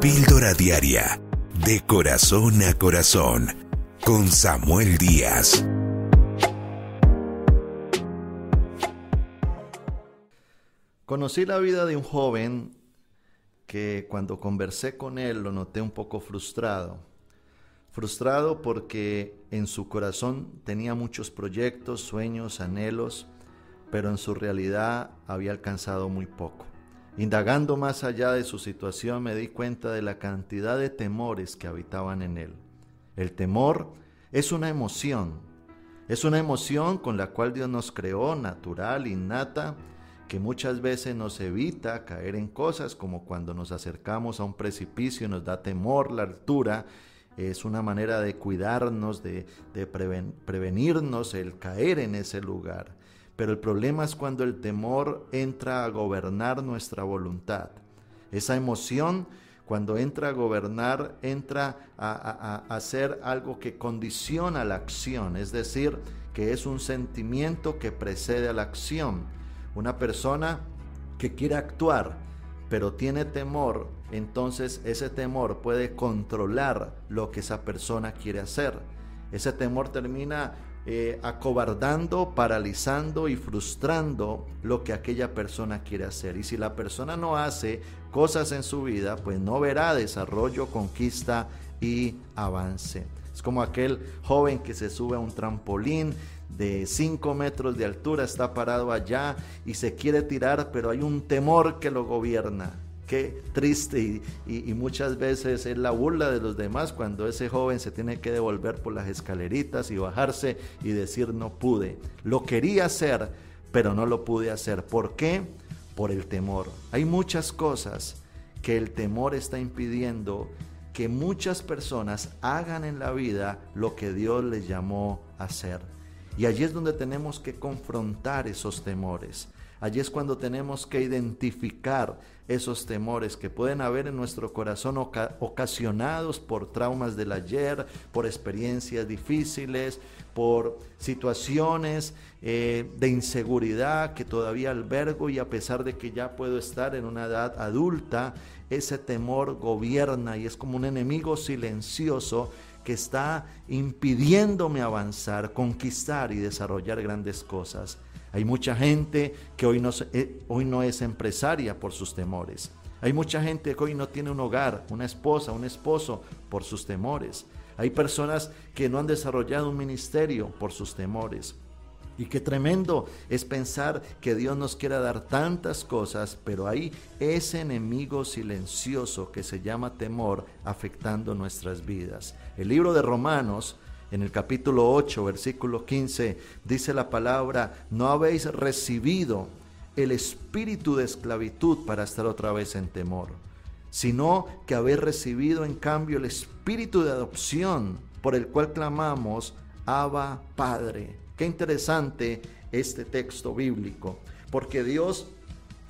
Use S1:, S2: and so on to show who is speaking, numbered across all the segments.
S1: Píldora Diaria, de corazón a corazón, con Samuel Díaz.
S2: Conocí la vida de un joven que cuando conversé con él lo noté un poco frustrado. Frustrado porque en su corazón tenía muchos proyectos, sueños, anhelos, pero en su realidad había alcanzado muy poco. Indagando más allá de su situación me di cuenta de la cantidad de temores que habitaban en él. El temor es una emoción, es una emoción con la cual Dios nos creó, natural, innata, que muchas veces nos evita caer en cosas como cuando nos acercamos a un precipicio y nos da temor la altura. Es una manera de cuidarnos, de, prevenirnos el caer en ese lugar. Pero el problema es cuando el temor entra a gobernar nuestra voluntad. Esa emoción, cuando entra a gobernar, entra a, hacer algo que condiciona la acción, es decir, que es un sentimiento que precede a la acción. Una persona que quiere actuar, pero tiene temor, entonces ese temor puede controlar lo que esa persona quiere hacer. Ese temor termina eh, acobardando, paralizando y frustrando lo que aquella persona quiere hacer. Y si la persona no hace cosas en su vida, pues no verá desarrollo, conquista y avance. Es como aquel joven que se sube a un trampolín de 5 metros de altura, está parado allá y se quiere tirar, pero hay un temor que lo gobierna qué triste y, muchas veces es la burla de los demás cuando ese joven se tiene que devolver por las escaleritas y bajarse y decir no pude. Lo quería hacer, pero no lo pude hacer. ¿Por qué? Por el temor. Hay muchas cosas que el temor está impidiendo que muchas personas hagan en la vida lo que Dios les llamó a hacer. Y allí es donde tenemos que confrontar esos temores. Allí es cuando tenemos que identificar esos temores que pueden haber en nuestro corazón ocasionados por traumas del ayer, por experiencias difíciles, por situaciones eh, de inseguridad que todavía albergo y a pesar de que ya puedo estar en una edad adulta, ese temor gobierna y es como un enemigo silencioso que está impidiéndome avanzar, conquistar y desarrollar grandes cosas. Hay mucha gente que hoy no, eh, hoy no es empresaria por sus temores. Hay mucha gente que hoy no tiene un hogar, una esposa, un esposo por sus temores. Hay personas que no han desarrollado un ministerio por sus temores. Y qué tremendo es pensar que Dios nos quiera dar tantas cosas, pero hay ese enemigo silencioso que se llama temor afectando nuestras vidas. El libro de Romanos en el capítulo 8, versículo 15, dice la palabra, no habéis recibido el espíritu de esclavitud para estar otra vez en temor, sino que habéis recibido en cambio el espíritu de adopción por el cual clamamos, Abba Padre. Qué interesante este texto bíblico, porque Dios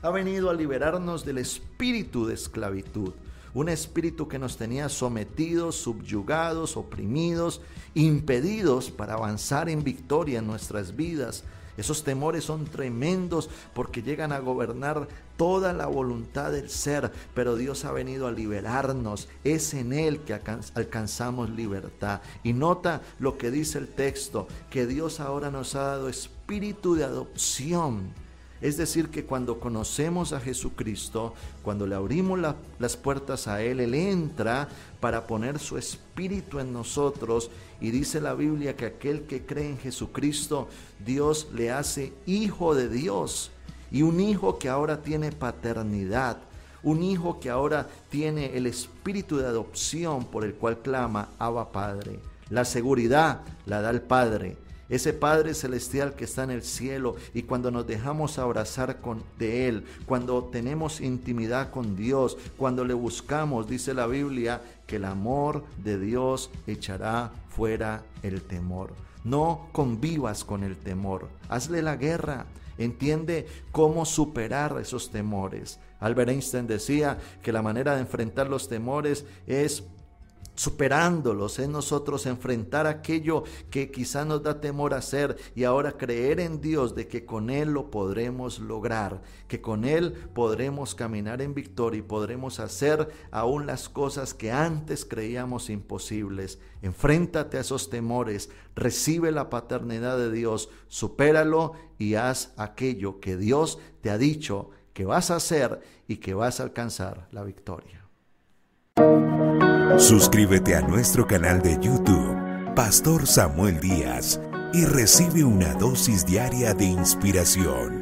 S2: ha venido a liberarnos del espíritu de esclavitud un espíritu que nos tenía sometidos, subyugados, oprimidos, impedidos para avanzar en victoria en nuestras vidas. Esos temores son tremendos porque llegan a gobernar toda la voluntad del ser, pero Dios ha venido a liberarnos. Es en Él que alcanzamos libertad. Y nota lo que dice el texto, que Dios ahora nos ha dado espíritu de adopción es decir, que cuando conocemos a Jesucristo, cuando le abrimos las puertas a Él, Él entra para poner su espíritu en nosotros. Y dice la Biblia que aquel que cree en Jesucristo, Dios le hace hijo de Dios. Y un hijo que ahora tiene paternidad. Un hijo que ahora tiene el espíritu de adopción por el cual clama Abba Padre. La seguridad la da el Padre ese Padre Celestial que está en el cielo y cuando nos dejamos abrazar con, de Él, cuando tenemos intimidad con Dios, cuando le buscamos, dice la Biblia, que el amor de Dios echará fuera el temor. No convivas con el temor, hazle la guerra, entiende cómo superar esos temores. Albert Einstein decía que la manera de enfrentar los temores es superándolos, en nosotros enfrentar aquello que quizá nos da temor hacer y ahora creer en Dios de que con Él lo podremos lograr, que con Él podremos caminar en victoria y podremos hacer aún las cosas que antes creíamos imposibles. Enfréntate a esos temores, recibe la paternidad de Dios, supéralo y haz aquello que Dios te ha dicho que vas a hacer y que vas a alcanzar la victoria.
S1: Suscríbete a nuestro canal de YouTube, Pastor Samuel Díaz, y recibe una dosis diaria de inspiración.